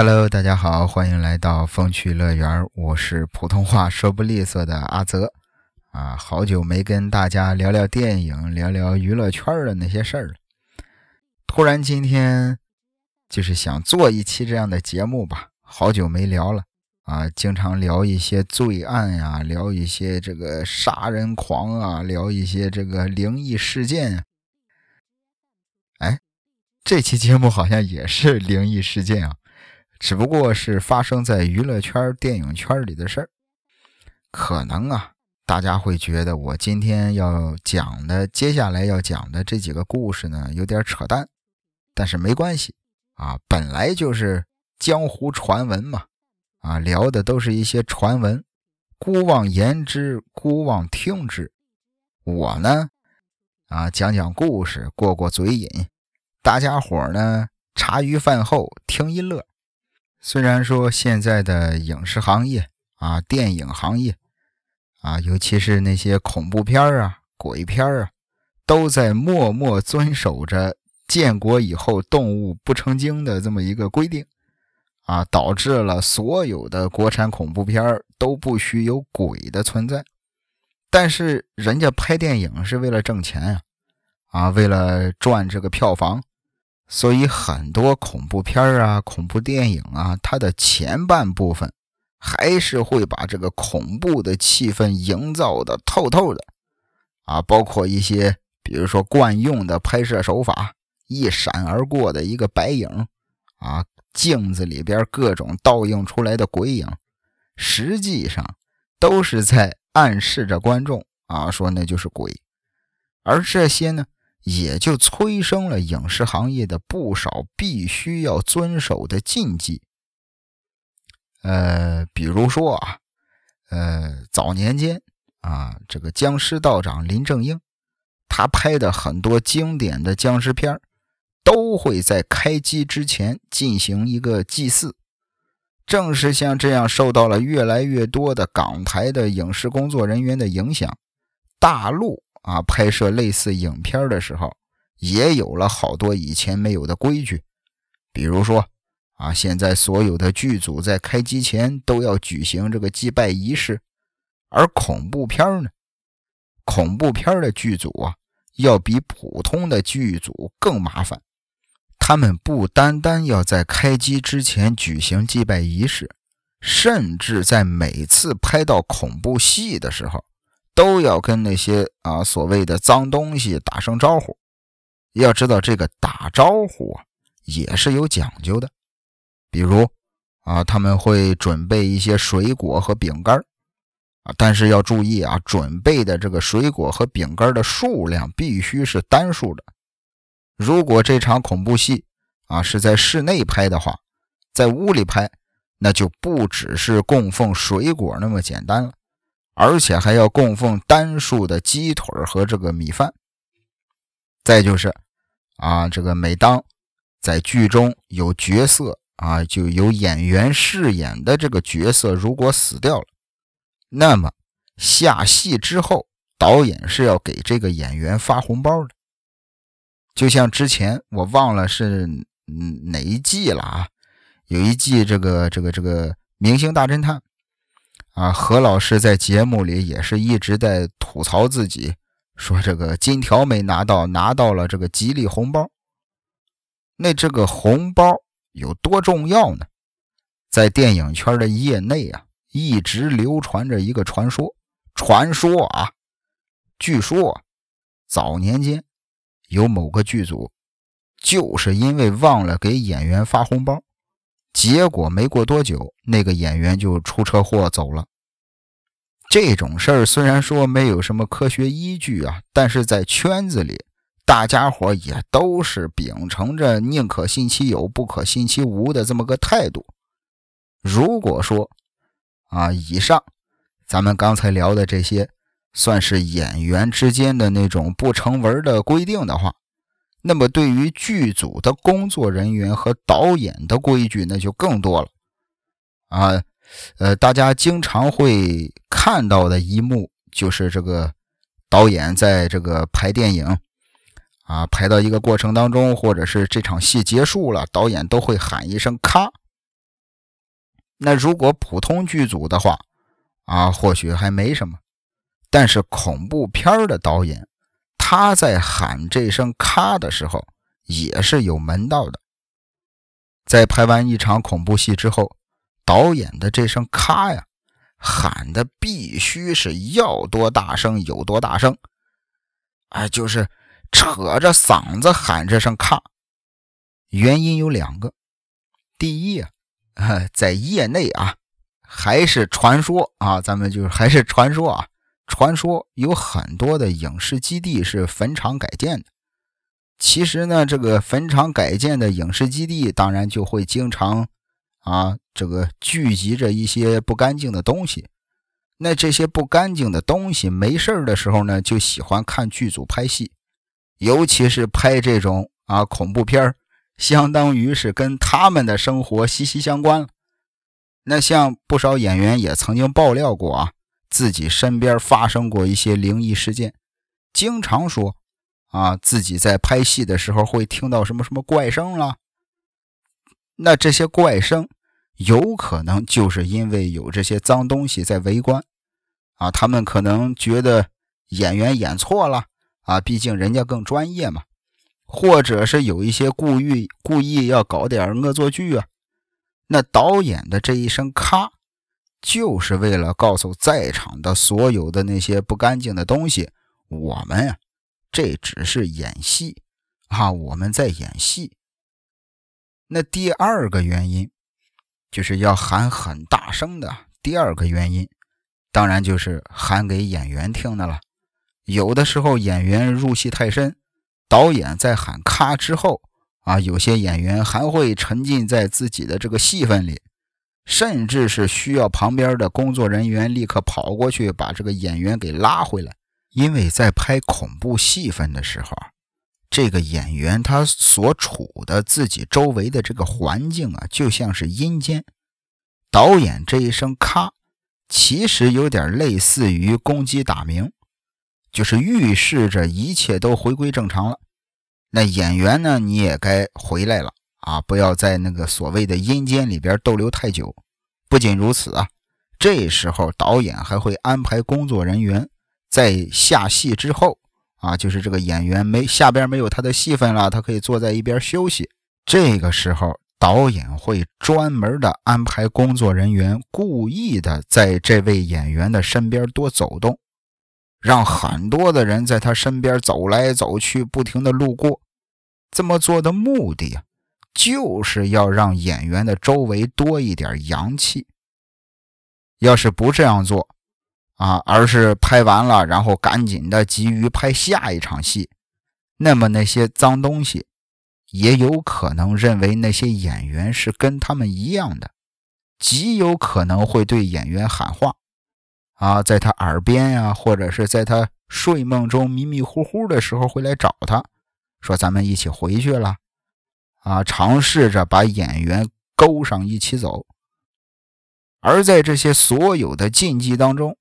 Hello，大家好，欢迎来到风趣乐园，我是普通话说不利索的阿泽啊，好久没跟大家聊聊电影，聊聊娱乐圈的那些事儿了。突然今天就是想做一期这样的节目吧，好久没聊了啊，经常聊一些罪案呀，聊一些这个杀人狂啊，聊一些这个灵异事件啊。哎，这期节目好像也是灵异事件啊。只不过是发生在娱乐圈、电影圈里的事儿，可能啊，大家会觉得我今天要讲的、接下来要讲的这几个故事呢，有点扯淡，但是没关系啊，本来就是江湖传闻嘛，啊，聊的都是一些传闻，姑妄言之，姑妄听之。我呢，啊，讲讲故事，过过嘴瘾，大家伙呢，茶余饭后听一乐。虽然说现在的影视行业啊，电影行业啊，尤其是那些恐怖片啊、鬼片啊，都在默默遵守着建国以后动物不成精的这么一个规定啊，导致了所有的国产恐怖片都不许有鬼的存在。但是人家拍电影是为了挣钱啊，啊，为了赚这个票房。所以很多恐怖片啊、恐怖电影啊，它的前半部分还是会把这个恐怖的气氛营造的透透的啊，包括一些比如说惯用的拍摄手法，一闪而过的一个白影啊，镜子里边各种倒映出来的鬼影，实际上都是在暗示着观众啊，说那就是鬼，而这些呢。也就催生了影视行业的不少必须要遵守的禁忌。呃，比如说啊，呃，早年间啊，这个僵尸道长林正英，他拍的很多经典的僵尸片都会在开机之前进行一个祭祀。正是像这样受到了越来越多的港台的影视工作人员的影响，大陆。啊，拍摄类似影片的时候，也有了好多以前没有的规矩。比如说，啊，现在所有的剧组在开机前都要举行这个祭拜仪式，而恐怖片呢，恐怖片的剧组啊，要比普通的剧组更麻烦。他们不单单要在开机之前举行祭拜仪式，甚至在每次拍到恐怖戏的时候。都要跟那些啊所谓的脏东西打声招呼。要知道，这个打招呼啊也是有讲究的。比如啊，他们会准备一些水果和饼干啊，但是要注意啊，准备的这个水果和饼干的数量必须是单数的。如果这场恐怖戏啊是在室内拍的话，在屋里拍，那就不只是供奉水果那么简单了。而且还要供奉单数的鸡腿和这个米饭。再就是，啊，这个每当在剧中有角色啊，就有演员饰演的这个角色如果死掉了，那么下戏之后，导演是要给这个演员发红包的。就像之前我忘了是哪一季了啊，有一季这个这个这个《明星大侦探》。啊，何老师在节目里也是一直在吐槽自己，说这个金条没拿到，拿到了这个吉利红包。那这个红包有多重要呢？在电影圈的业内啊，一直流传着一个传说。传说啊，据说早年间有某个剧组，就是因为忘了给演员发红包。结果没过多久，那个演员就出车祸走了。这种事儿虽然说没有什么科学依据啊，但是在圈子里，大家伙也都是秉承着宁可信其有，不可信其无的这么个态度。如果说啊，以上咱们刚才聊的这些算是演员之间的那种不成文的规定的话，那么，对于剧组的工作人员和导演的规矩，那就更多了啊。呃，大家经常会看到的一幕，就是这个导演在这个拍电影啊，拍到一个过程当中，或者是这场戏结束了，导演都会喊一声“咔”，那如果普通剧组的话，啊，或许还没什么。但是恐怖片的导演，他在喊这声“咔”的时候，也是有门道的。在拍完一场恐怖戏之后，导演的这声“咔”呀，喊的必须是要多大声有多大声，哎，就是扯着嗓子喊这声“咔”。原因有两个，第一啊，在业内啊，还是传说啊，咱们就是还是传说啊。传说有很多的影视基地是坟场改建的。其实呢，这个坟场改建的影视基地，当然就会经常啊，这个聚集着一些不干净的东西。那这些不干净的东西没事的时候呢，就喜欢看剧组拍戏，尤其是拍这种啊恐怖片相当于是跟他们的生活息息相关。那像不少演员也曾经爆料过啊。自己身边发生过一些灵异事件，经常说啊，自己在拍戏的时候会听到什么什么怪声了。那这些怪声有可能就是因为有这些脏东西在围观啊，他们可能觉得演员演错了啊，毕竟人家更专业嘛，或者是有一些故意故意要搞点恶作剧啊。那导演的这一声咔。就是为了告诉在场的所有的那些不干净的东西，我们呀，这只是演戏啊，我们在演戏。那第二个原因，就是要喊很大声的。第二个原因，当然就是喊给演员听的了。有的时候演员入戏太深，导演在喊咔之后啊，有些演员还会沉浸在自己的这个戏份里。甚至是需要旁边的工作人员立刻跑过去把这个演员给拉回来，因为在拍恐怖戏份的时候，这个演员他所处的自己周围的这个环境啊，就像是阴间。导演这一声“咔”，其实有点类似于公鸡打鸣，就是预示着一切都回归正常了。那演员呢，你也该回来了。啊，不要在那个所谓的阴间里边逗留太久。不仅如此啊，这时候导演还会安排工作人员在下戏之后啊，就是这个演员没下边没有他的戏份了，他可以坐在一边休息。这个时候，导演会专门的安排工作人员，故意的在这位演员的身边多走动，让很多的人在他身边走来走去，不停的路过。这么做的目的啊。就是要让演员的周围多一点阳气。要是不这样做，啊，而是拍完了，然后赶紧的急于拍下一场戏，那么那些脏东西也有可能认为那些演员是跟他们一样的，极有可能会对演员喊话，啊，在他耳边呀，或者是在他睡梦中迷迷糊糊的时候会来找他，说咱们一起回去了。啊，尝试着把演员勾上一起走，而在这些所有的禁忌当中，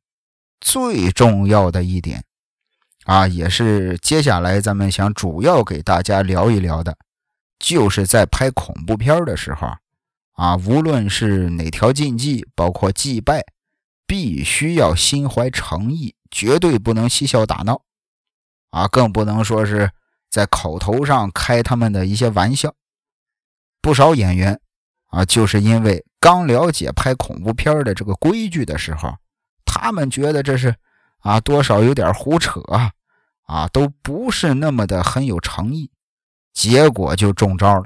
最重要的一点，啊，也是接下来咱们想主要给大家聊一聊的，就是在拍恐怖片的时候，啊，无论是哪条禁忌，包括祭拜，必须要心怀诚意，绝对不能嬉笑打闹，啊，更不能说是在口头上开他们的一些玩笑。不少演员啊，就是因为刚了解拍恐怖片的这个规矩的时候，他们觉得这是啊，多少有点胡扯啊，都不是那么的很有诚意，结果就中招了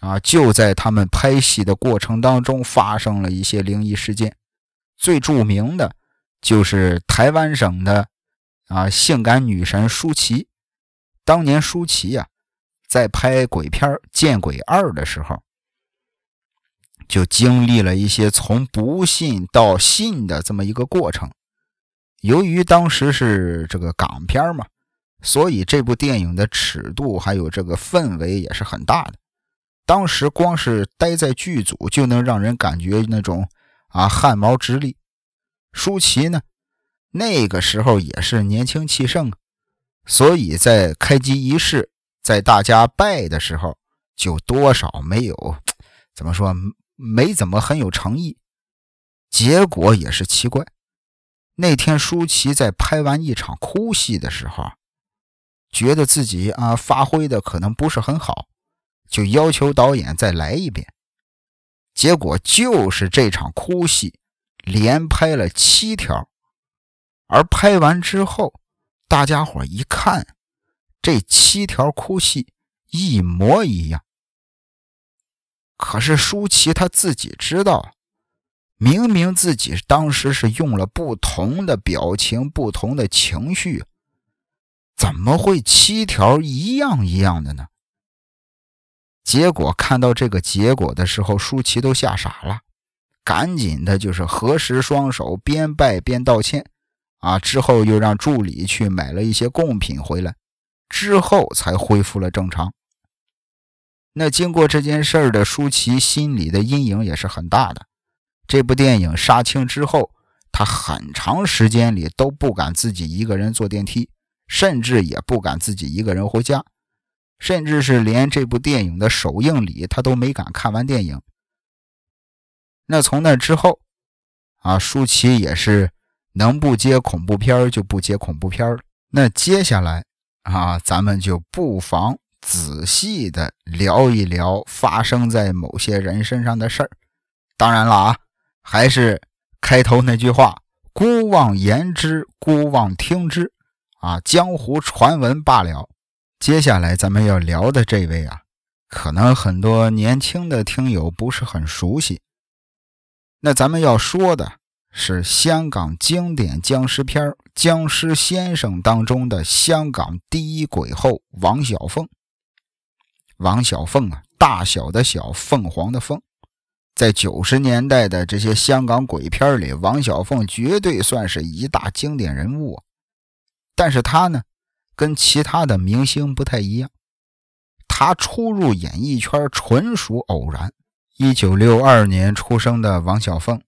啊！就在他们拍戏的过程当中，发生了一些灵异事件，最著名的就是台湾省的啊性感女神舒淇，当年舒淇呀。在拍鬼片《见鬼二》的时候，就经历了一些从不信到信的这么一个过程。由于当时是这个港片嘛，所以这部电影的尺度还有这个氛围也是很大的。当时光是待在剧组就能让人感觉那种啊汗毛直立。舒淇呢，那个时候也是年轻气盛，所以在开机仪式。在大家拜的时候，就多少没有 怎么说没怎么很有诚意。结果也是奇怪，那天舒淇在拍完一场哭戏的时候，觉得自己啊发挥的可能不是很好，就要求导演再来一遍。结果就是这场哭戏连拍了七条，而拍完之后，大家伙一看，这七条哭戏一模一样。可是舒淇她自己知道。明明自己当时是用了不同的表情、不同的情绪，怎么会七条一样一样的呢？结果看到这个结果的时候，舒淇都吓傻了，赶紧的就是合十双手，边拜边道歉，啊，之后又让助理去买了一些贡品回来，之后才恢复了正常。那经过这件事儿的舒淇心里的阴影也是很大的。这部电影杀青之后，她很长时间里都不敢自己一个人坐电梯，甚至也不敢自己一个人回家，甚至是连这部电影的首映礼她都没敢看完电影。那从那之后，啊，舒淇也是能不接恐怖片就不接恐怖片。那接下来啊，咱们就不妨仔细的聊一聊发生在某些人身上的事儿。当然了啊。还是开头那句话：“孤望言之，孤望听之。”啊，江湖传闻罢了。接下来咱们要聊的这位啊，可能很多年轻的听友不是很熟悉。那咱们要说的是香港经典僵尸片《僵尸先生》当中的香港第一鬼后王小凤。王小凤啊，大小的小，凤凰的凤。在九十年代的这些香港鬼片里，王小凤绝对算是一大经典人物。但是她呢，跟其他的明星不太一样。她初入演艺圈纯属偶然。一九六二年出生的王小凤，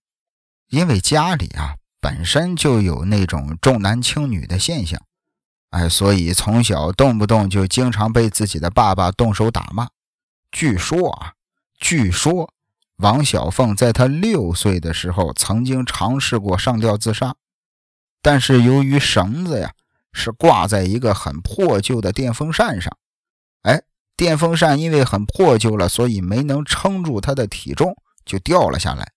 因为家里啊本身就有那种重男轻女的现象，哎，所以从小动不动就经常被自己的爸爸动手打骂。据说啊，据说。王小凤在她六岁的时候曾经尝试过上吊自杀，但是由于绳子呀是挂在一个很破旧的电风扇上，哎，电风扇因为很破旧了，所以没能撑住她的体重，就掉了下来。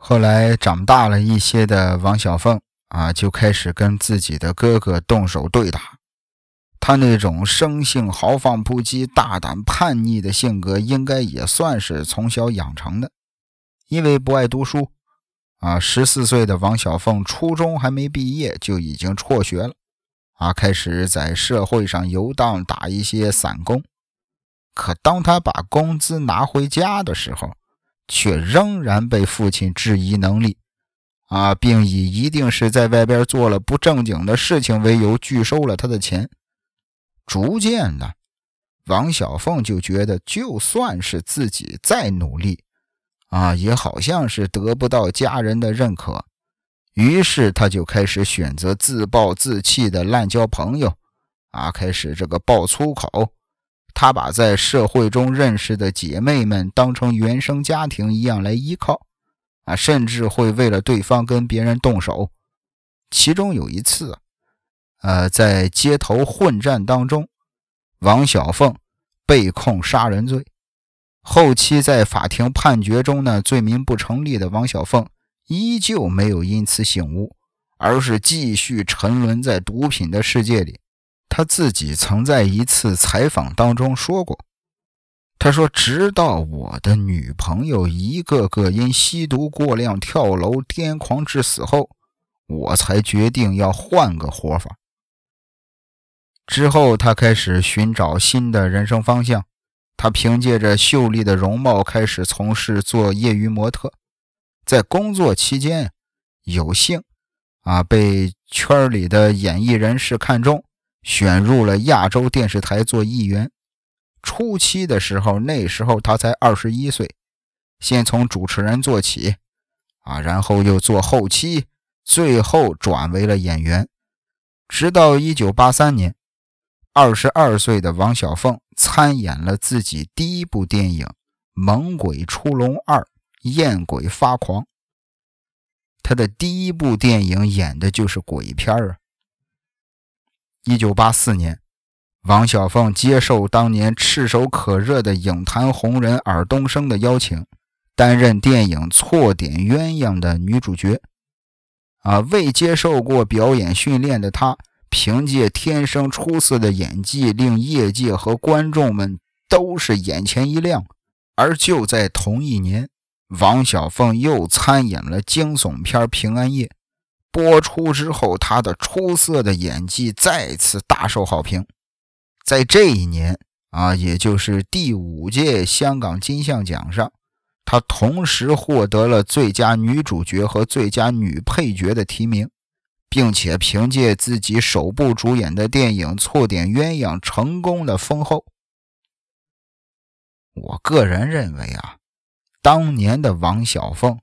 后来长大了一些的王小凤啊，就开始跟自己的哥哥动手对打。他那种生性豪放不羁、大胆叛逆的性格，应该也算是从小养成的。因为不爱读书，啊，十四岁的王小凤初中还没毕业就已经辍学了，啊，开始在社会上游荡，打一些散工。可当他把工资拿回家的时候，却仍然被父亲质疑能力，啊，并以一定是在外边做了不正经的事情为由拒收了他的钱。逐渐的，王小凤就觉得，就算是自己再努力。啊，也好像是得不到家人的认可，于是他就开始选择自暴自弃的滥交朋友，啊，开始这个爆粗口。他把在社会中认识的姐妹们当成原生家庭一样来依靠，啊，甚至会为了对方跟别人动手。其中有一次，呃，在街头混战当中，王小凤被控杀人罪。后期在法庭判决中呢，罪名不成立的王小凤依旧没有因此醒悟，而是继续沉沦在毒品的世界里。他自己曾在一次采访当中说过：“他说，直到我的女朋友一个个因吸毒过量跳楼癫狂致死后，我才决定要换个活法。”之后，他开始寻找新的人生方向。他凭借着秀丽的容貌开始从事做业余模特，在工作期间有幸啊被圈里的演艺人士看中，选入了亚洲电视台做艺员。初期的时候，那时候他才二十一岁，先从主持人做起啊，然后又做后期，最后转为了演员，直到一九八三年。二十二岁的王小凤参演了自己第一部电影《猛鬼出笼二》艳鬼发狂。他的第一部电影演的就是鬼片啊。一九八四年，王小凤接受当年炙手可热的影坛红人尔冬升的邀请，担任电影《错点鸳鸯》的女主角。啊，未接受过表演训练的她，凭借天生出色的演技，令业界和观众们都是眼前一亮。而就在同一年，王小凤又参演了惊悚片《平安夜》。播出之后，他的出色的演技再次大受好评。在这一年啊，也就是第五届香港金像奖上，她同时获得了最佳女主角和最佳女配角的提名，并且凭借自己首部主演的电影《错点鸳鸯》成功的封后。我个人认为啊，当年的王小凤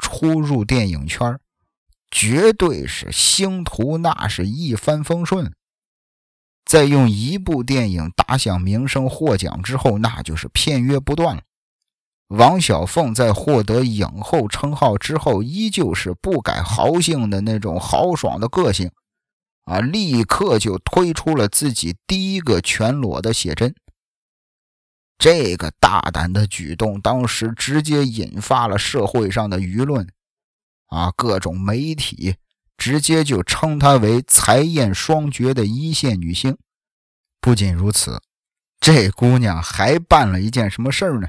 初入电影圈绝对是星途那是一帆风顺，在用一部电影打响名声获奖之后，那就是片约不断了。王小凤在获得影后称号之后，依旧是不改豪性的那种豪爽的个性，啊，立刻就推出了自己第一个全裸的写真。这个大胆的举动，当时直接引发了社会上的舆论。啊，各种媒体直接就称她为才艳双绝的一线女星。不仅如此，这姑娘还办了一件什么事儿呢？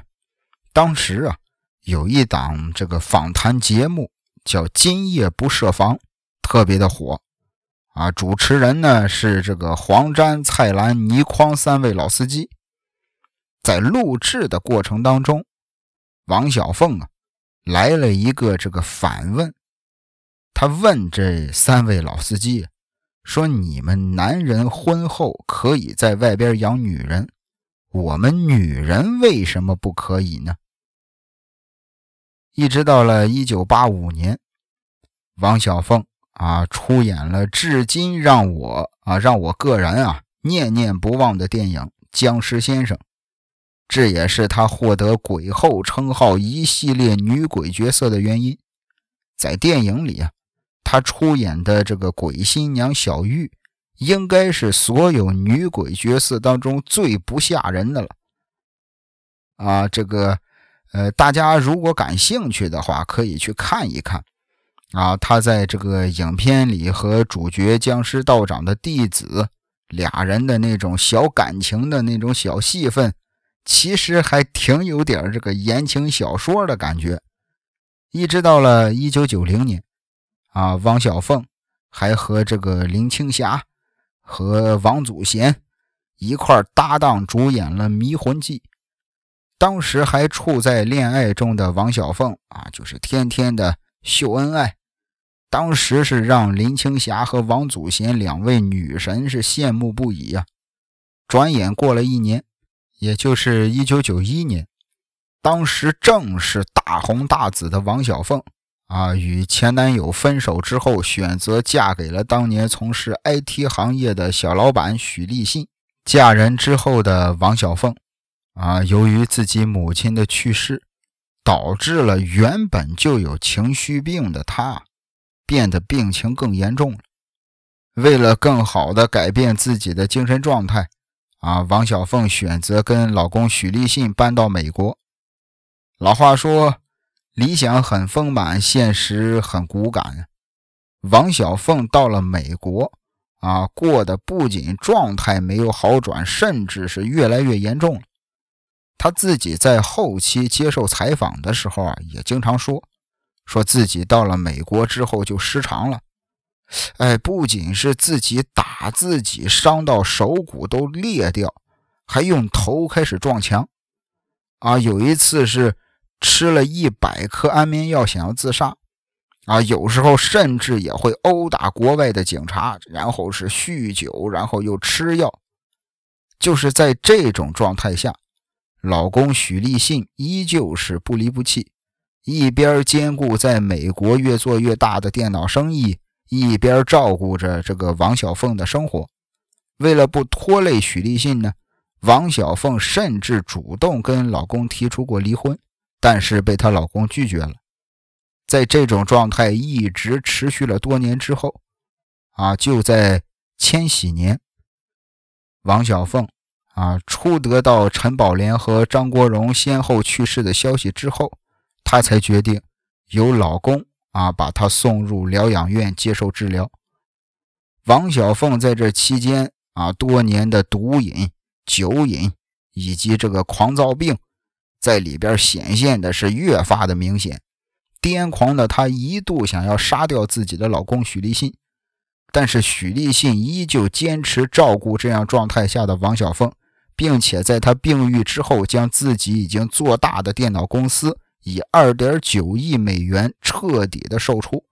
当时啊，有一档这个访谈节目叫《今夜不设防》，特别的火。啊，主持人呢是这个黄沾、蔡澜、倪匡三位老司机。在录制的过程当中，王小凤啊。来了一个这个反问，他问这三位老司机说：“你们男人婚后可以在外边养女人，我们女人为什么不可以呢？”一直到了一九八五年，王小凤啊出演了至今让我啊让我个人啊念念不忘的电影《僵尸先生》。这也是她获得鬼后称号一系列女鬼角色的原因。在电影里啊，她出演的这个鬼新娘小玉，应该是所有女鬼角色当中最不吓人的了。啊，这个，呃，大家如果感兴趣的话，可以去看一看。啊，她在这个影片里和主角僵尸道长的弟子俩人的那种小感情的那种小戏份。其实还挺有点这个言情小说的感觉。一直到了一九九零年，啊，汪小凤还和这个林青霞和王祖贤一块搭档主演了《迷魂记》。当时还处在恋爱中的王小凤啊，就是天天的秀恩爱，当时是让林青霞和王祖贤两位女神是羡慕不已呀。转眼过了一年。也就是一九九一年，当时正是大红大紫的王小凤啊，与前男友分手之后，选择嫁给了当年从事 IT 行业的小老板许立信。嫁人之后的王小凤啊，由于自己母亲的去世，导致了原本就有情绪病的她变得病情更严重了。为了更好的改变自己的精神状态。啊，王小凤选择跟老公许立信搬到美国。老话说，理想很丰满，现实很骨感。王小凤到了美国，啊，过得不仅状态没有好转，甚至是越来越严重了。她自己在后期接受采访的时候啊，也经常说，说自己到了美国之后就失常了。哎，不仅是自己打自己，伤到手骨都裂掉，还用头开始撞墙。啊，有一次是吃了一百颗安眠药，想要自杀。啊，有时候甚至也会殴打国外的警察，然后是酗酒，然后又吃药。就是在这种状态下，老公许立信依旧是不离不弃，一边兼顾在美国越做越大的电脑生意。一边照顾着这个王小凤的生活，为了不拖累许立信呢，王小凤甚至主动跟老公提出过离婚，但是被她老公拒绝了。在这种状态一直持续了多年之后，啊，就在千禧年，王小凤啊初得到陈宝莲和张国荣先后去世的消息之后，她才决定由老公啊把她送入疗养院接受治疗。王小凤在这期间啊，多年的毒瘾、酒瘾以及这个狂躁病，在里边显现的是越发的明显。癫狂的她一度想要杀掉自己的老公许立信，但是许立信依旧坚持照顾这样状态下的王小凤，并且在她病愈之后，将自己已经做大的电脑公司以二点九亿美元彻底的售出，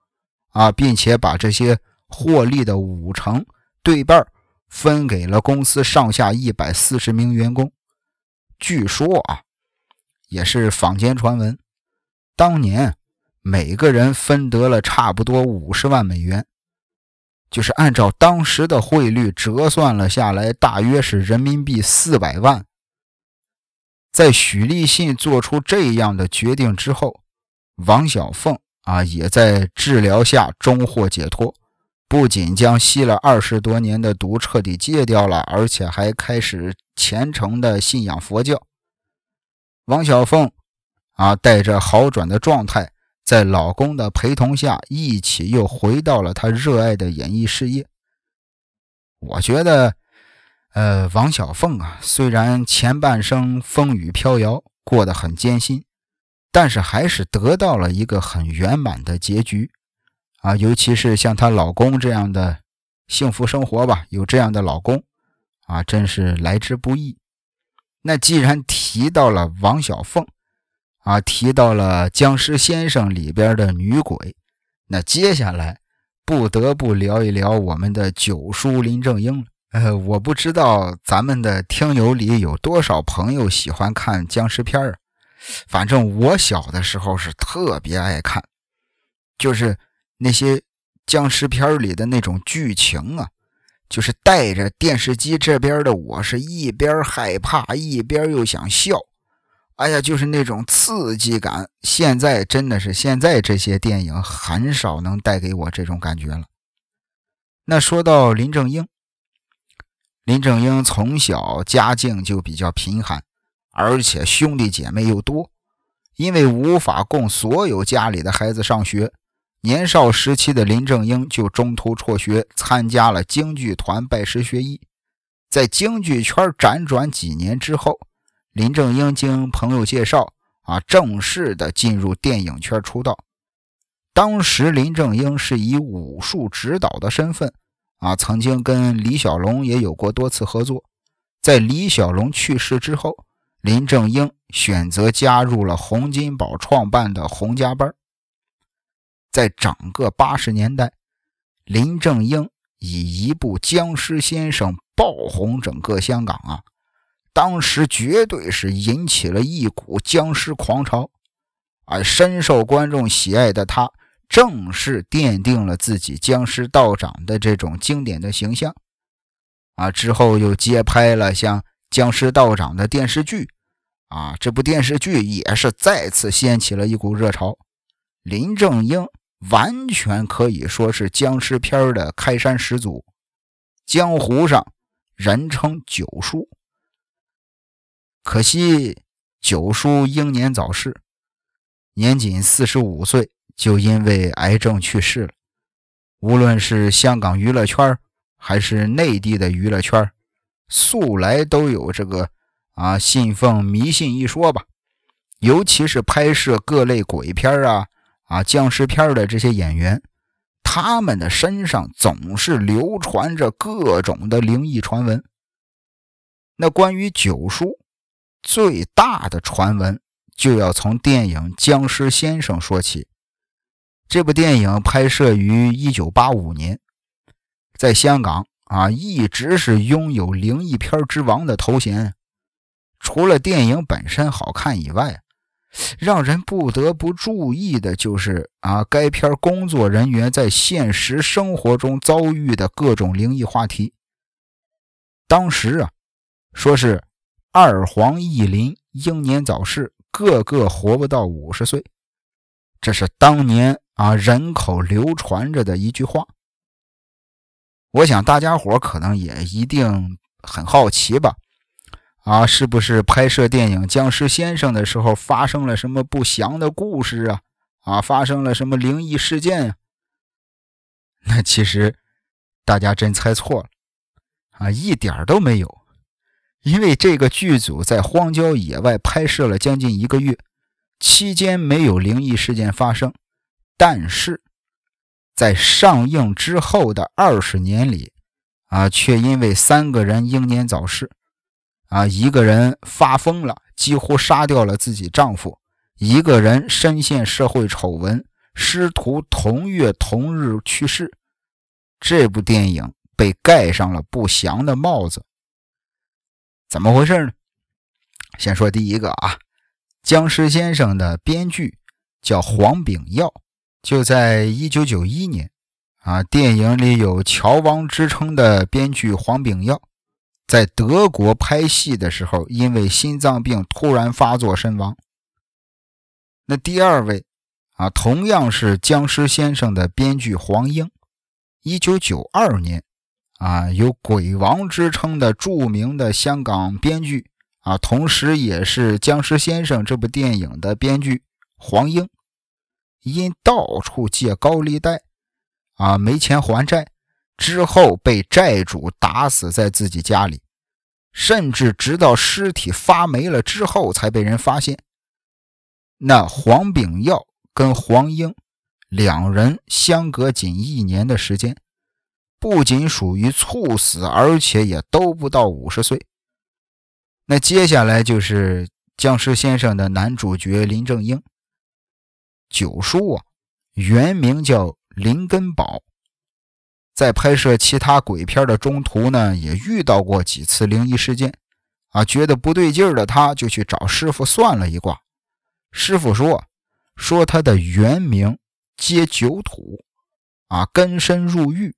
啊，并且把这些获利的五成对半分给了公司上下一百四十名员工。据说啊，也是坊间传闻，当年。每个人分得了差不多五十万美元，就是按照当时的汇率折算了下来，大约是人民币四百万。在许立信做出这样的决定之后，王小凤啊也在治疗下终获解脱，不仅将吸了二十多年的毒彻底戒掉了，而且还开始虔诚的信仰佛教。王小凤啊带着好转的状态。在老公的陪同下，一起又回到了她热爱的演艺事业。我觉得，呃，王小凤啊，虽然前半生风雨飘摇，过得很艰辛，但是还是得到了一个很圆满的结局啊！尤其是像她老公这样的幸福生活吧，有这样的老公啊，真是来之不易。那既然提到了王小凤，啊，提到了《僵尸先生》里边的女鬼，那接下来不得不聊一聊我们的九叔林正英了。呃，我不知道咱们的听友里有多少朋友喜欢看僵尸片啊？反正我小的时候是特别爱看，就是那些僵尸片里的那种剧情啊，就是带着电视机这边的我是一边害怕一边又想笑。哎呀，就是那种刺激感。现在真的是，现在这些电影很少能带给我这种感觉了。那说到林正英，林正英从小家境就比较贫寒，而且兄弟姐妹又多，因为无法供所有家里的孩子上学，年少时期的林正英就中途辍学，参加了京剧团拜师学艺，在京剧圈辗转几年之后。林正英经朋友介绍啊，正式的进入电影圈出道。当时林正英是以武术指导的身份啊，曾经跟李小龙也有过多次合作。在李小龙去世之后，林正英选择加入了洪金宝创办的洪家班。在整个八十年代，林正英以一部《僵尸先生》爆红整个香港啊。当时绝对是引起了一股僵尸狂潮，而深受观众喜爱的他，正式奠定了自己僵尸道长的这种经典的形象。啊，之后又接拍了像《僵尸道长》的电视剧，啊，这部电视剧也是再次掀起了一股热潮。林正英完全可以说是僵尸片的开山始祖，江湖上人称九叔。可惜九叔英年早逝，年仅四十五岁就因为癌症去世了。无论是香港娱乐圈还是内地的娱乐圈素来都有这个啊信奉迷信一说吧。尤其是拍摄各类鬼片啊啊僵尸片的这些演员，他们的身上总是流传着各种的灵异传闻。那关于九叔。最大的传闻就要从电影《僵尸先生》说起。这部电影拍摄于1985年，在香港啊，一直是拥有灵异片之王的头衔。除了电影本身好看以外，让人不得不注意的就是啊，该片工作人员在现实生活中遭遇的各种灵异话题。当时啊，说是。二黄一林英年早逝，个个活不到五十岁。这是当年啊人口流传着的一句话。我想大家伙可能也一定很好奇吧？啊，是不是拍摄电影《僵尸先生》的时候发生了什么不祥的故事啊？啊，发生了什么灵异事件呀？那其实大家真猜错了啊，一点都没有。因为这个剧组在荒郊野外拍摄了将近一个月，期间没有灵异事件发生，但是。在上映之后的二十年里，啊，却因为三个人英年早逝，啊，一个人发疯了，几乎杀掉了自己丈夫；一个人深陷社会丑闻，师徒同月同日去世。这部电影被盖上了不祥的帽子。怎么回事呢？先说第一个啊，《僵尸先生》的编剧叫黄炳耀。就在一九九一年，啊，电影里有“乔王”之称的编剧黄炳耀，在德国拍戏的时候，因为心脏病突然发作身亡。那第二位，啊，同样是《僵尸先生》的编剧黄英，一九九二年，啊，有“鬼王”之称的著名的香港编剧，啊，同时也是《僵尸先生》这部电影的编剧黄英。因到处借高利贷，啊，没钱还债，之后被债主打死在自己家里，甚至直到尸体发霉了之后才被人发现。那黄炳耀跟黄英两人相隔仅一年的时间，不仅属于猝死，而且也都不到五十岁。那接下来就是《僵尸先生》的男主角林正英。九叔啊，原名叫林根宝，在拍摄其他鬼片的中途呢，也遇到过几次灵异事件，啊，觉得不对劲的他就去找师傅算了一卦。师傅说，说他的原名皆九土，啊，根深入狱，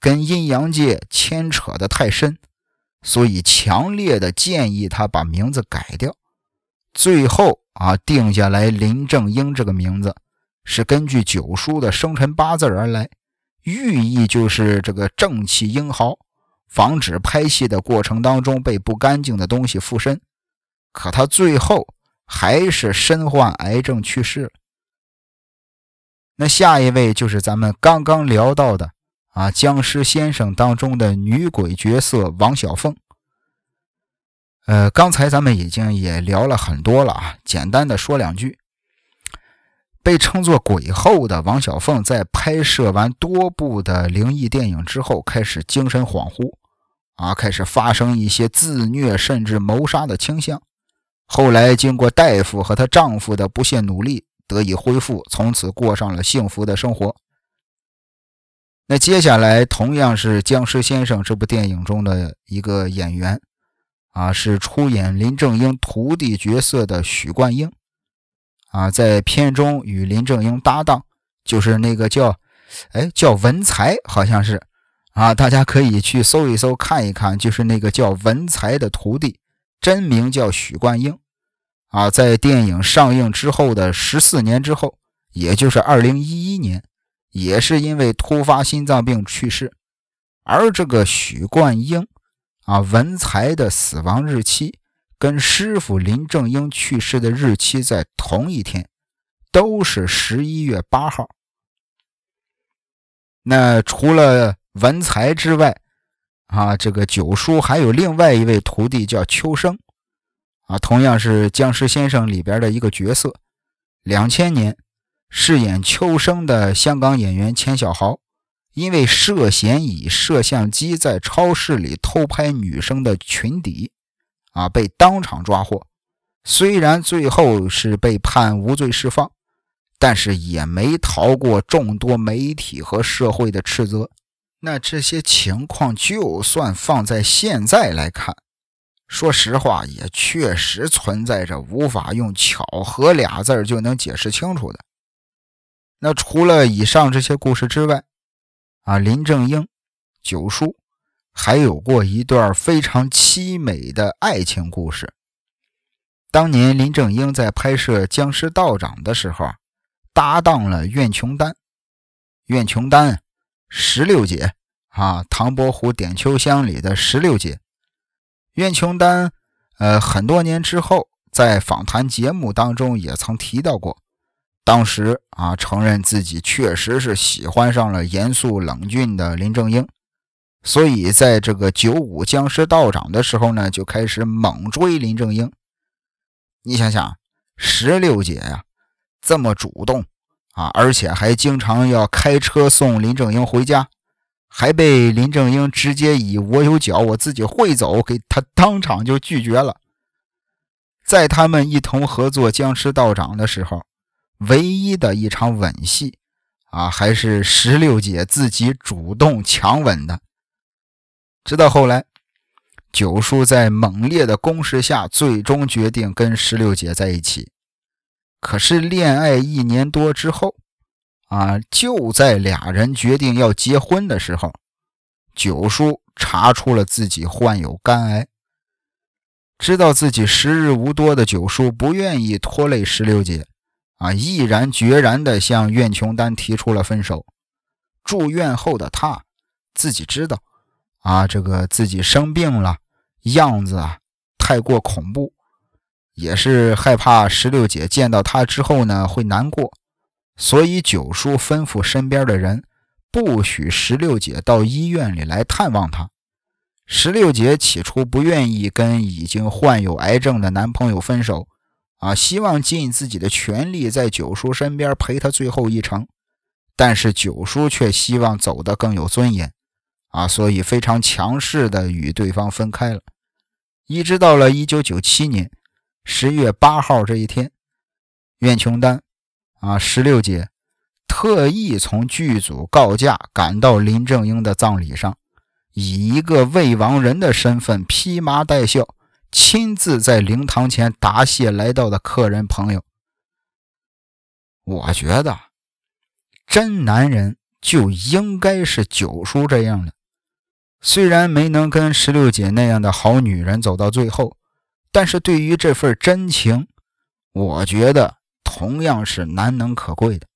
跟阴阳界牵扯的太深，所以强烈的建议他把名字改掉。最后啊，定下来林正英这个名字，是根据九叔的生辰八字而来，寓意就是这个正气英豪，防止拍戏的过程当中被不干净的东西附身。可他最后还是身患癌症去世了。那下一位就是咱们刚刚聊到的啊，《僵尸先生》当中的女鬼角色王小凤。呃，刚才咱们已经也聊了很多了啊，简单的说两句。被称作“鬼后”的王小凤，在拍摄完多部的灵异电影之后，开始精神恍惚，啊，开始发生一些自虐甚至谋杀的倾向。后来经过大夫和她丈夫的不懈努力，得以恢复，从此过上了幸福的生活。那接下来同样是《僵尸先生》这部电影中的一个演员。啊，是出演林正英徒弟角色的许冠英，啊，在片中与林正英搭档，就是那个叫，哎，叫文才，好像是，啊，大家可以去搜一搜看一看，就是那个叫文才的徒弟，真名叫许冠英，啊，在电影上映之后的十四年之后，也就是二零一一年，也是因为突发心脏病去世，而这个许冠英。啊，文才的死亡日期跟师傅林正英去世的日期在同一天，都是十一月八号。那除了文才之外，啊，这个九叔还有另外一位徒弟叫秋生，啊，同样是《僵尸先生》里边的一个角色。两千年饰演秋生的香港演员钱小豪。因为涉嫌以摄像机在超市里偷拍女生的裙底，啊，被当场抓获。虽然最后是被判无罪释放，但是也没逃过众多媒体和社会的斥责。那这些情况，就算放在现在来看，说实话，也确实存在着无法用“巧合”俩字就能解释清楚的。那除了以上这些故事之外，啊，林正英、九叔还有过一段非常凄美的爱情故事。当年林正英在拍摄《僵尸道长》的时候，搭档了苑琼丹。苑琼丹，石榴姐啊，《唐伯虎点秋香》里的石榴姐。苑琼丹，呃，很多年之后在访谈节目当中也曾提到过，当时啊，承认自己确实是喜欢上了严肃冷峻的林正英。所以，在这个九五僵尸道长的时候呢，就开始猛追林正英。你想想，石榴姐呀，这么主动啊，而且还经常要开车送林正英回家，还被林正英直接以“我有脚，我自己会走”给他当场就拒绝了。在他们一同合作僵尸道长的时候，唯一的一场吻戏啊，还是石榴姐自己主动强吻的。直到后来，九叔在猛烈的攻势下，最终决定跟石榴姐在一起。可是恋爱一年多之后，啊，就在俩人决定要结婚的时候，九叔查出了自己患有肝癌。知道自己时日无多的九叔不愿意拖累石榴姐，啊，毅然决然地向苑琼丹提出了分手。住院后的他自己知道。啊，这个自己生病了，样子啊太过恐怖，也是害怕石榴姐见到他之后呢会难过，所以九叔吩咐身边的人不许石榴姐到医院里来探望她。石榴姐起初不愿意跟已经患有癌症的男朋友分手，啊，希望尽自己的全力在九叔身边陪他最后一程，但是九叔却希望走得更有尊严。啊，所以非常强势的与对方分开了，一直到了一九九七年十月八号这一天，苑琼丹啊，石榴姐特意从剧组告假赶到林正英的葬礼上，以一个未亡人的身份披麻戴孝，亲自在灵堂前答谢来到的客人朋友。我觉得真男人就应该是九叔这样的。虽然没能跟石榴姐那样的好女人走到最后，但是对于这份真情，我觉得同样是难能可贵的。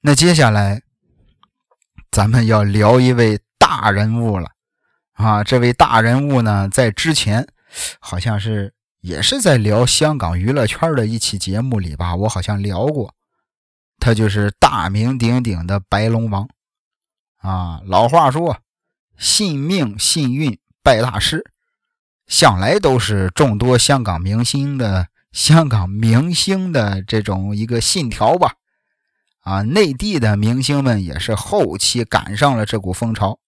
那接下来，咱们要聊一位大人物了啊！这位大人物呢，在之前好像是也是在聊香港娱乐圈的一期节目里吧，我好像聊过，他就是大名鼎鼎的白龙王。啊，老话说，信命信运拜大师，向来都是众多香港明星的香港明星的这种一个信条吧。啊，内地的明星们也是后期赶上了这股风潮。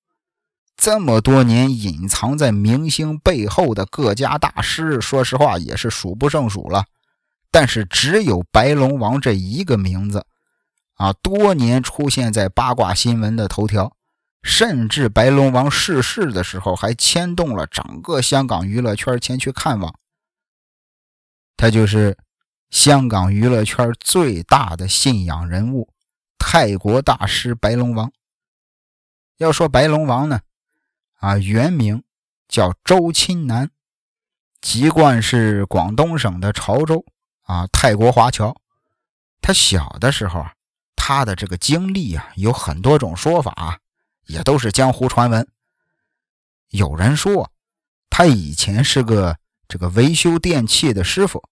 这么多年隐藏在明星背后的各家大师，说实话也是数不胜数了。但是只有白龙王这一个名字。啊，多年出现在八卦新闻的头条，甚至白龙王逝世的时候，还牵动了整个香港娱乐圈前去看望。他就是香港娱乐圈最大的信仰人物——泰国大师白龙王。要说白龙王呢，啊，原名叫周钦南，籍贯是广东省的潮州，啊，泰国华侨。他小的时候啊。他的这个经历啊，有很多种说法啊，也都是江湖传闻。有人说他以前是个这个维修电器的师傅，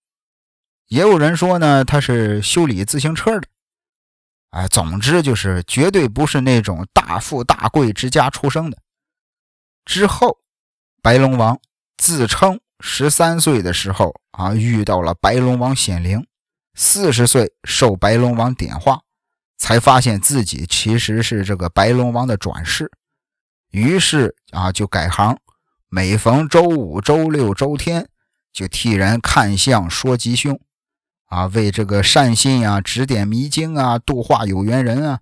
也有人说呢他是修理自行车的。哎，总之就是绝对不是那种大富大贵之家出生的。之后，白龙王自称十三岁的时候啊遇到了白龙王显灵，四十岁受白龙王点化。才发现自己其实是这个白龙王的转世，于是啊，就改行，每逢周五、周六、周天，就替人看相、说吉凶，啊，为这个善信啊指点迷津啊，度化有缘人啊。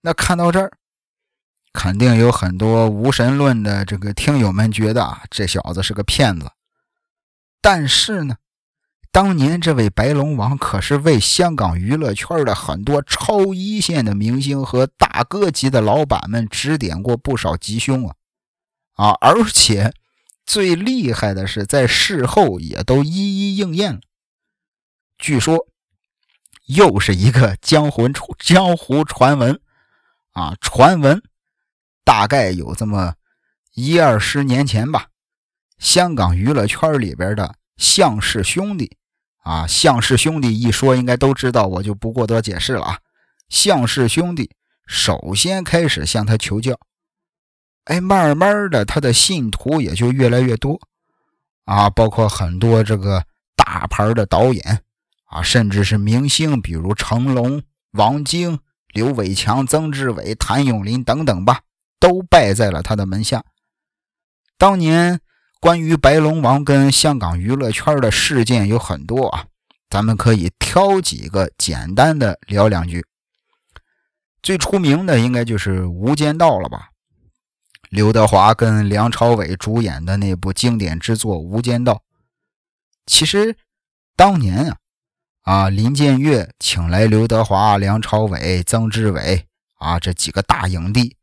那看到这儿，肯定有很多无神论的这个听友们觉得啊，这小子是个骗子。但是呢？当年这位白龙王可是为香港娱乐圈的很多超一线的明星和大哥级的老板们指点过不少吉凶啊！啊，而且最厉害的是，在事后也都一一应验了。据说，又是一个江湖传江湖传闻啊，传闻大概有这么一二十年前吧。香港娱乐圈里边的向氏兄弟啊，向氏兄弟一说应该都知道，我就不过多解释了啊。向氏兄弟首先开始向他求教。哎，慢慢的，他的信徒也就越来越多，啊，包括很多这个大牌的导演，啊，甚至是明星，比如成龙、王晶、刘伟强、曾志伟、谭咏麟等等吧，都拜在了他的门下。当年关于白龙王跟香港娱乐圈的事件有很多啊，咱们可以挑几个简单的聊两句。最出名的应该就是《无间道》了吧。刘德华跟梁朝伟主演的那部经典之作《无间道》，其实当年啊，啊林建岳请来刘德华、梁朝伟、曾志伟啊这几个大影帝，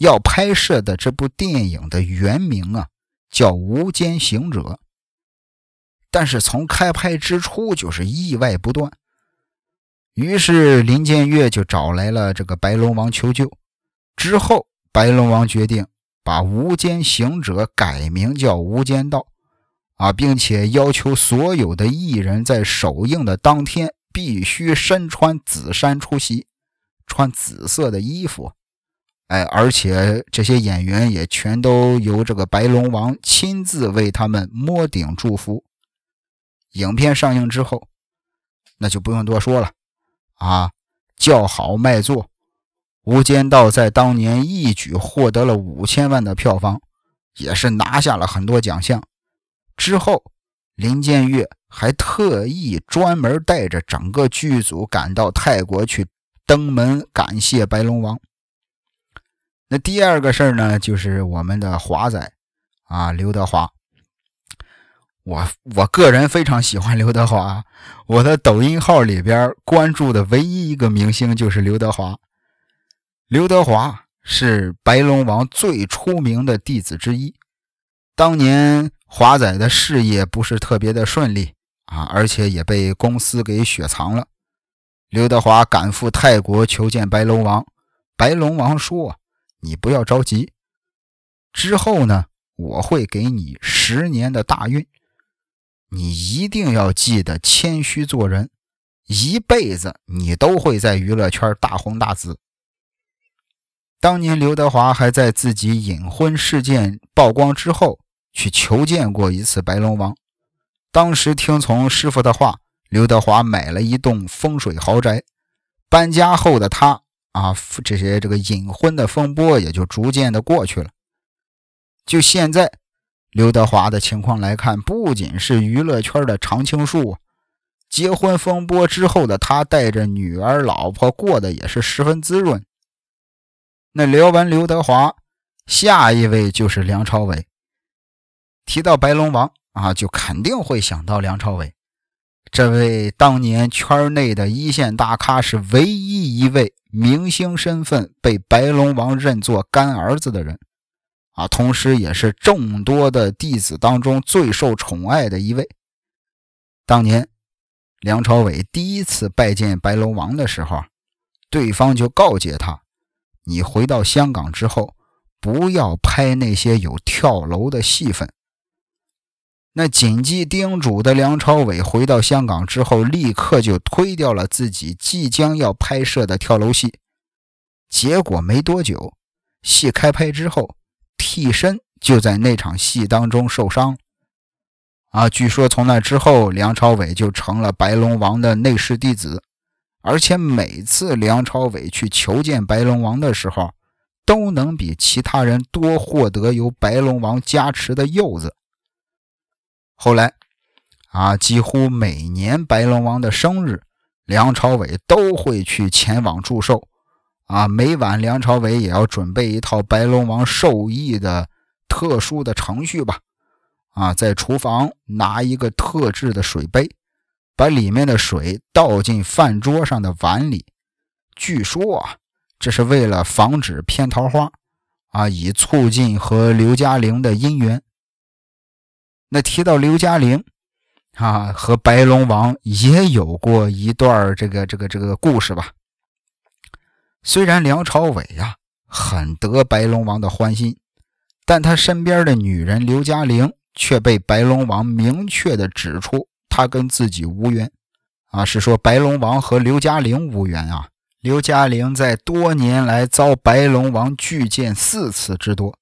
要拍摄的这部电影的原名啊叫《无间行者》，但是从开拍之初就是意外不断，于是林建岳就找来了这个白龙王求救，之后白龙王决定。把《无间行者》改名叫《无间道》，啊，并且要求所有的艺人在首映的当天必须身穿紫衫出席，穿紫色的衣服，哎，而且这些演员也全都由这个白龙王亲自为他们摸顶祝福。影片上映之后，那就不用多说了，啊，叫好卖座。《无间道》在当年一举获得了五千万的票房，也是拿下了很多奖项。之后，林建岳还特意专门带着整个剧组赶到泰国去登门感谢白龙王。那第二个事儿呢，就是我们的华仔啊，刘德华。我我个人非常喜欢刘德华，我的抖音号里边关注的唯一一个明星就是刘德华。刘德华是白龙王最出名的弟子之一。当年华仔的事业不是特别的顺利啊，而且也被公司给雪藏了。刘德华赶赴泰国求见白龙王，白龙王说：“你不要着急，之后呢，我会给你十年的大运，你一定要记得谦虚做人，一辈子你都会在娱乐圈大红大紫。”当年刘德华还在自己隐婚事件曝光之后，去求见过一次白龙王。当时听从师傅的话，刘德华买了一栋风水豪宅。搬家后的他啊，这些这个隐婚的风波也就逐渐的过去了。就现在，刘德华的情况来看，不仅是娱乐圈的常青树，结婚风波之后的他，带着女儿老婆过得也是十分滋润。那聊完刘德华，下一位就是梁朝伟。提到白龙王啊，就肯定会想到梁朝伟。这位当年圈内的一线大咖，是唯一一位明星身份被白龙王认作干儿子的人啊，同时也是众多的弟子当中最受宠爱的一位。当年梁朝伟第一次拜见白龙王的时候，对方就告诫他。你回到香港之后，不要拍那些有跳楼的戏份。那谨记叮嘱的梁朝伟回到香港之后，立刻就推掉了自己即将要拍摄的跳楼戏。结果没多久，戏开拍之后，替身就在那场戏当中受伤。啊，据说从那之后，梁朝伟就成了白龙王的内侍弟子。而且每次梁朝伟去求见白龙王的时候，都能比其他人多获得由白龙王加持的柚子。后来，啊，几乎每年白龙王的生日，梁朝伟都会去前往祝寿。啊，每晚梁朝伟也要准备一套白龙王授意的特殊的程序吧。啊，在厨房拿一个特制的水杯。把里面的水倒进饭桌上的碗里，据说啊，这是为了防止偏桃花，啊，以促进和刘嘉玲的姻缘。那提到刘嘉玲啊，和白龙王也有过一段这个这个这个故事吧。虽然梁朝伟呀很得白龙王的欢心，但他身边的女人刘嘉玲却被白龙王明确的指出，他跟自己无缘。啊，是说白龙王和刘嘉玲无缘啊。刘嘉玲在多年来遭白龙王拒见四次之多。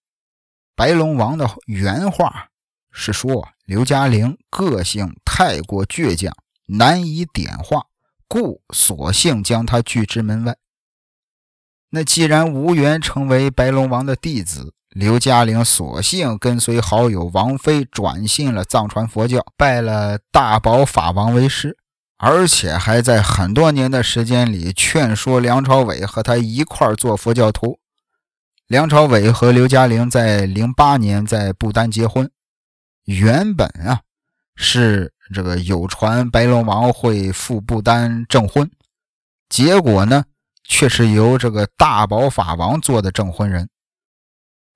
白龙王的原话是说，刘嘉玲个性太过倔强，难以点化，故索性将她拒之门外。那既然无缘成为白龙王的弟子，刘嘉玲索性跟随好友王妃转信了藏传佛教，拜了大宝法王为师。而且还在很多年的时间里劝说梁朝伟和他一块做佛教徒。梁朝伟和刘嘉玲在零八年在不丹结婚，原本啊是这个有传白龙王会赴不丹证婚，结果呢却是由这个大宝法王做的证婚人。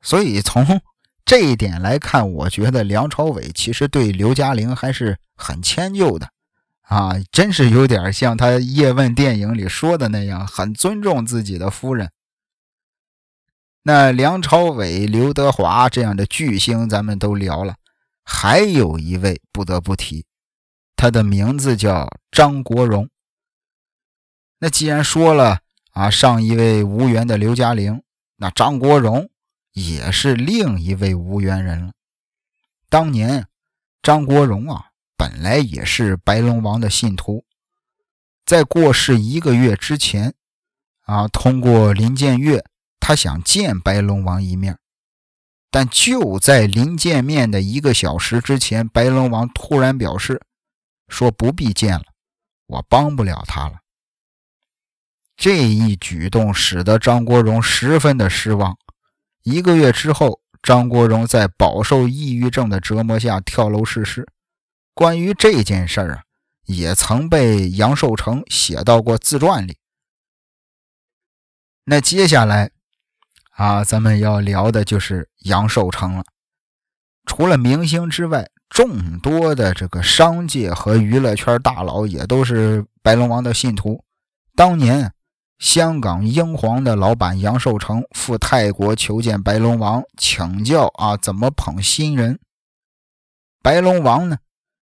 所以从这一点来看，我觉得梁朝伟其实对刘嘉玲还是很迁就的。啊，真是有点像他叶问电影里说的那样，很尊重自己的夫人。那梁朝伟、刘德华这样的巨星，咱们都聊了，还有一位不得不提，他的名字叫张国荣。那既然说了啊，上一位无缘的刘嘉玲，那张国荣也是另一位无缘人了。当年张国荣啊。本来也是白龙王的信徒，在过世一个月之前，啊，通过林建岳，他想见白龙王一面，但就在临见面的一个小时之前，白龙王突然表示说不必见了，我帮不了他了。这一举动使得张国荣十分的失望。一个月之后，张国荣在饱受抑郁症的折磨下跳楼逝世。关于这件事儿啊，也曾被杨受成写到过自传里。那接下来啊，咱们要聊的就是杨受成了。除了明星之外，众多的这个商界和娱乐圈大佬也都是白龙王的信徒。当年，香港英皇的老板杨受成赴泰国求见白龙王，请教啊怎么捧新人。白龙王呢？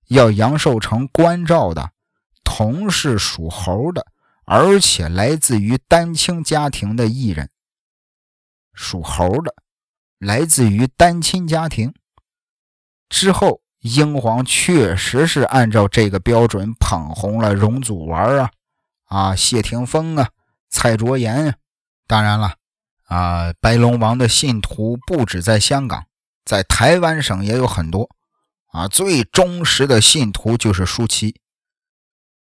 要杨受成关照的，同是属猴的，而且来自于单亲家庭的艺人。属猴的，来自于单亲家庭。之后，英皇确实是按照这个标准捧红了容祖儿啊，啊，谢霆锋啊，蔡卓妍啊。当然了，啊，白龙王的信徒不止在香港，在台湾省也有很多。啊，最忠实的信徒就是舒淇。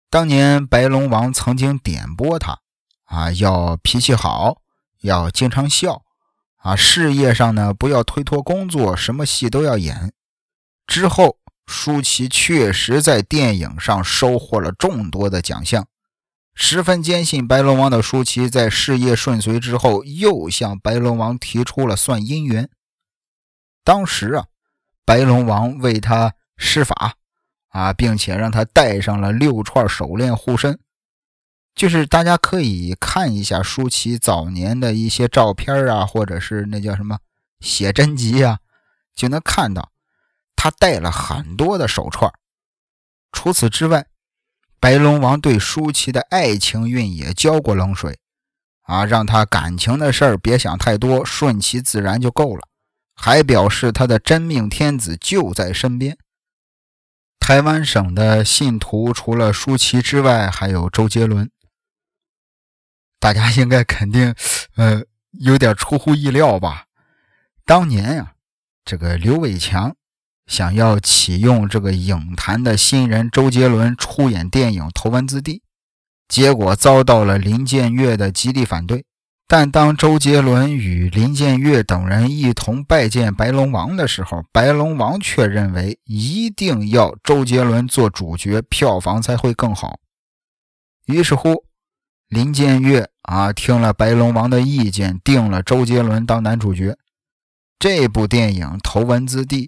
当年白龙王曾经点拨他，啊，要脾气好，要经常笑，啊，事业上呢不要推脱工作，什么戏都要演。之后，舒淇确实在电影上收获了众多的奖项。十分坚信白龙王的舒淇，在事业顺遂之后，又向白龙王提出了算姻缘。当时啊。白龙王为他施法啊，并且让他带上了六串手链护身。就是大家可以看一下舒淇早年的一些照片啊，或者是那叫什么写真集啊，就能看到他带了很多的手串。除此之外，白龙王对舒淇的爱情运也浇过冷水啊，让他感情的事儿别想太多，顺其自然就够了。还表示他的真命天子就在身边。台湾省的信徒除了舒淇之外，还有周杰伦。大家应该肯定，呃，有点出乎意料吧？当年呀，这个刘伟强想要启用这个影坛的新人周杰伦出演电影《头文字 D》，结果遭到了林建岳的极力反对。但当周杰伦与林建岳等人一同拜见白龙王的时候，白龙王却认为一定要周杰伦做主角，票房才会更好。于是乎，林建岳啊听了白龙王的意见，定了周杰伦当男主角。这部电影《头文字 D》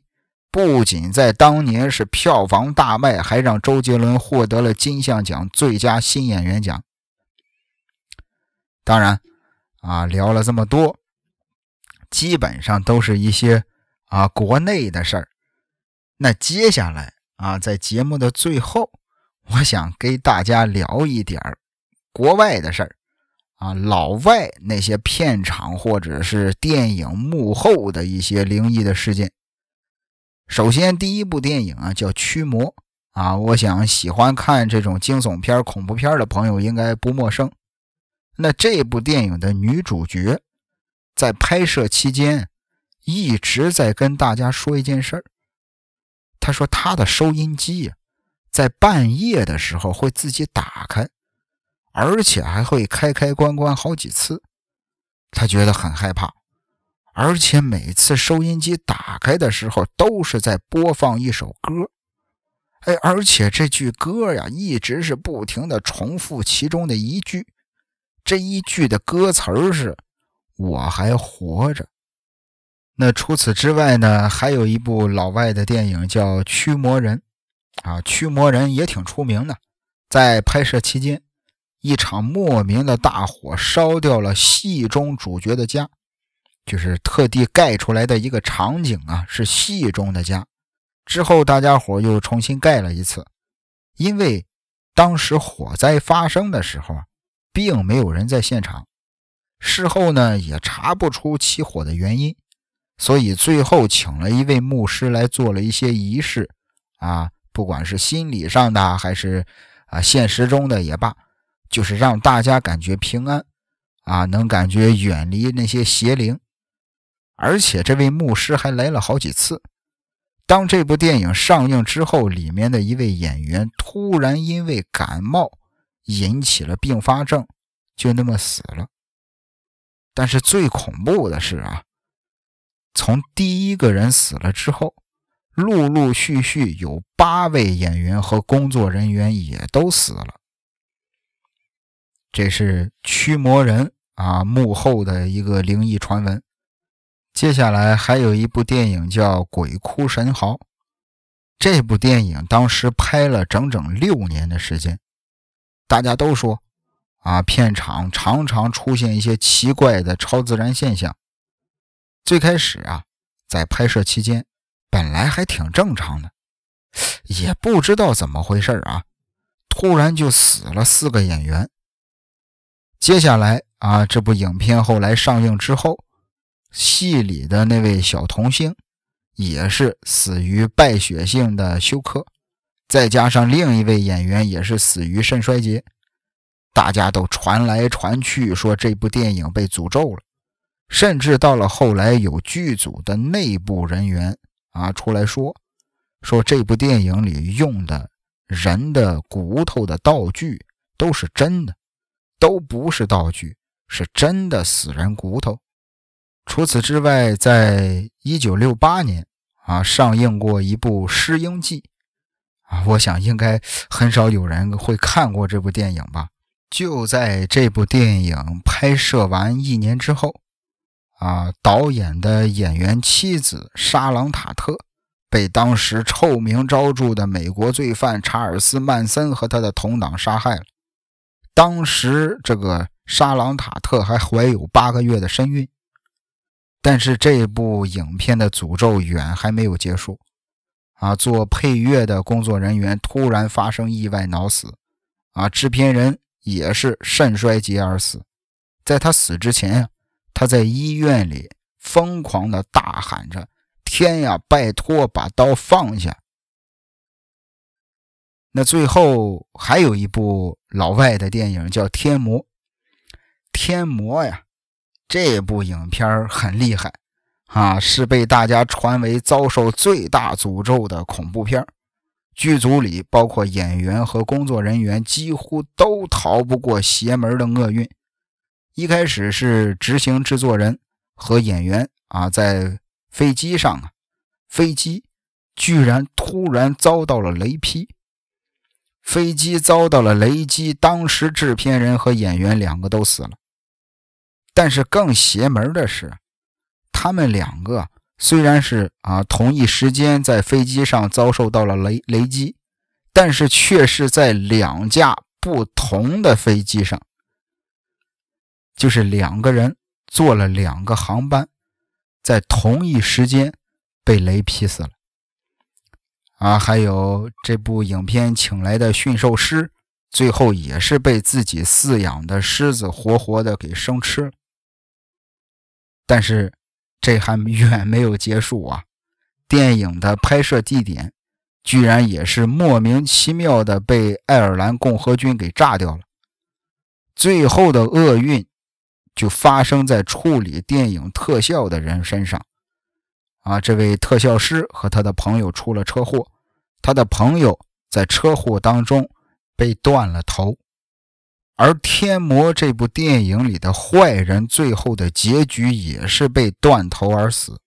不仅在当年是票房大卖，还让周杰伦获得了金像奖最佳新演员奖。当然，啊，聊了这么多，基本上都是一些啊国内的事儿。那接下来啊，在节目的最后，我想给大家聊一点国外的事儿。啊，老外那些片场或者是电影幕后的一些灵异的事件。首先，第一部电影啊叫《驱魔》啊，我想喜欢看这种惊悚片、恐怖片的朋友应该不陌生。那这部电影的女主角在拍摄期间一直在跟大家说一件事儿，她说她的收音机在半夜的时候会自己打开。而且还会开开关关好几次，他觉得很害怕，而且每次收音机打开的时候都是在播放一首歌，哎，而且这句歌呀一直是不停的重复其中的一句，这一句的歌词是“我还活着”。那除此之外呢，还有一部老外的电影叫《驱魔人》，啊，《驱魔人》也挺出名的，在拍摄期间。一场莫名的大火烧掉了戏中主角的家，就是特地盖出来的一个场景啊，是戏中的家。之后大家伙又重新盖了一次，因为当时火灾发生的时候啊，并没有人在现场，事后呢也查不出起火的原因，所以最后请了一位牧师来做了一些仪式啊，不管是心理上的还是啊现实中的也罢。就是让大家感觉平安，啊，能感觉远离那些邪灵，而且这位牧师还来了好几次。当这部电影上映之后，里面的一位演员突然因为感冒引起了并发症，就那么死了。但是最恐怖的是啊，从第一个人死了之后，陆陆续续有八位演员和工作人员也都死了。这是驱魔人啊幕后的一个灵异传闻。接下来还有一部电影叫《鬼哭神嚎》，这部电影当时拍了整整六年的时间。大家都说啊，片场常常出现一些奇怪的超自然现象。最开始啊，在拍摄期间本来还挺正常的，也不知道怎么回事啊，突然就死了四个演员。接下来啊，这部影片后来上映之后，戏里的那位小童星也是死于败血性的休克，再加上另一位演员也是死于肾衰竭，大家都传来传去说这部电影被诅咒了，甚至到了后来有剧组的内部人员啊出来说，说这部电影里用的人的骨头的道具都是真的。都不是道具，是真的死人骨头。除此之外，在一九六八年啊，上映过一部《尸婴记》啊，我想应该很少有人会看过这部电影吧。就在这部电影拍摄完一年之后，啊，导演的演员妻子沙朗塔特被当时臭名昭著的美国罪犯查尔斯曼森和他的同党杀害了。当时这个沙朗塔特还怀有八个月的身孕，但是这部影片的诅咒远还没有结束。啊，做配乐的工作人员突然发生意外脑死，啊，制片人也是肾衰竭而死。在他死之前，他在医院里疯狂的大喊着：“天呀，拜托把刀放下！”那最后还有一部老外的电影叫《天魔》，天魔呀，这部影片很厉害啊，是被大家传为遭受最大诅咒的恐怖片。剧组里包括演员和工作人员几乎都逃不过邪门的厄运。一开始是执行制作人和演员啊，在飞机上啊，飞机居然突然遭到了雷劈。飞机遭到了雷击，当时制片人和演员两个都死了。但是更邪门的是，他们两个虽然是啊同一时间在飞机上遭受到了雷雷击，但是却是在两架不同的飞机上，就是两个人坐了两个航班，在同一时间被雷劈死了。啊，还有这部影片请来的驯兽师，最后也是被自己饲养的狮子活活的给生吃了。但是这还远没有结束啊！电影的拍摄地点居然也是莫名其妙的被爱尔兰共和军给炸掉了。最后的厄运就发生在处理电影特效的人身上。啊，这位特效师和他的朋友出了车祸，他的朋友在车祸当中被断了头。而《天魔》这部电影里的坏人，最后的结局也是被断头而死。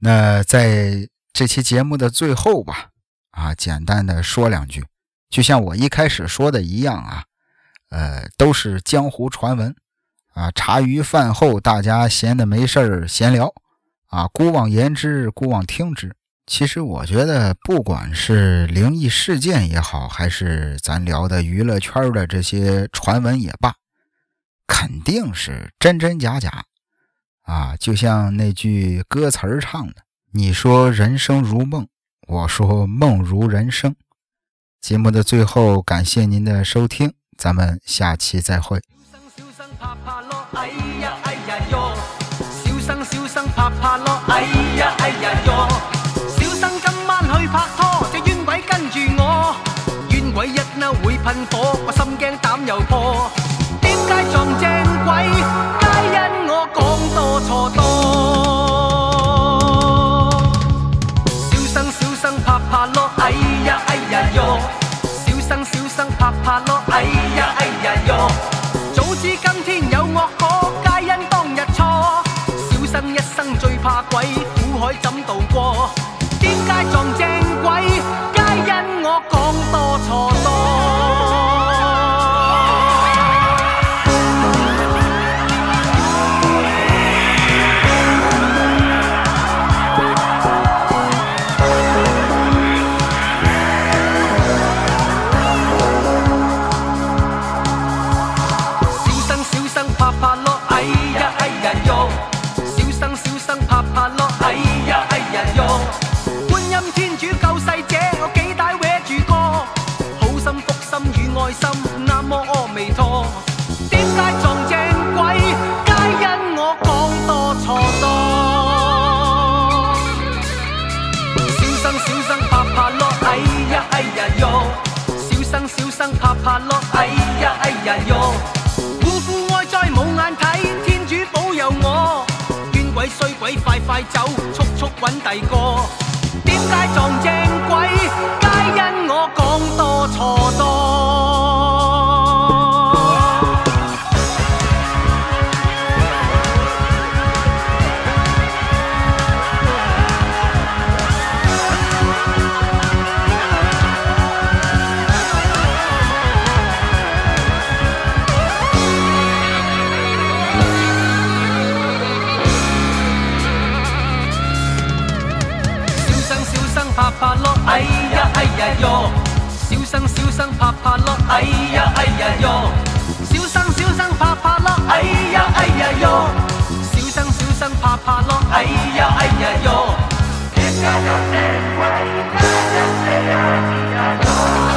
那在这期节目的最后吧，啊，简单的说两句，就像我一开始说的一样啊，呃，都是江湖传闻啊，茶余饭后大家闲的没事儿闲聊啊，姑妄言之，姑妄听之。其实我觉得，不管是灵异事件也好，还是咱聊的娱乐圈的这些传闻也罢，肯定是真真假假啊！就像那句歌词儿唱的：“你说人生如梦，我说梦如人生。”节目的最后，感谢您的收听，咱们下期再会。鬼快快走，速速揾第个。点解撞正鬼？皆因我讲多错多。哎呀哎呀哟。哎呀哎呀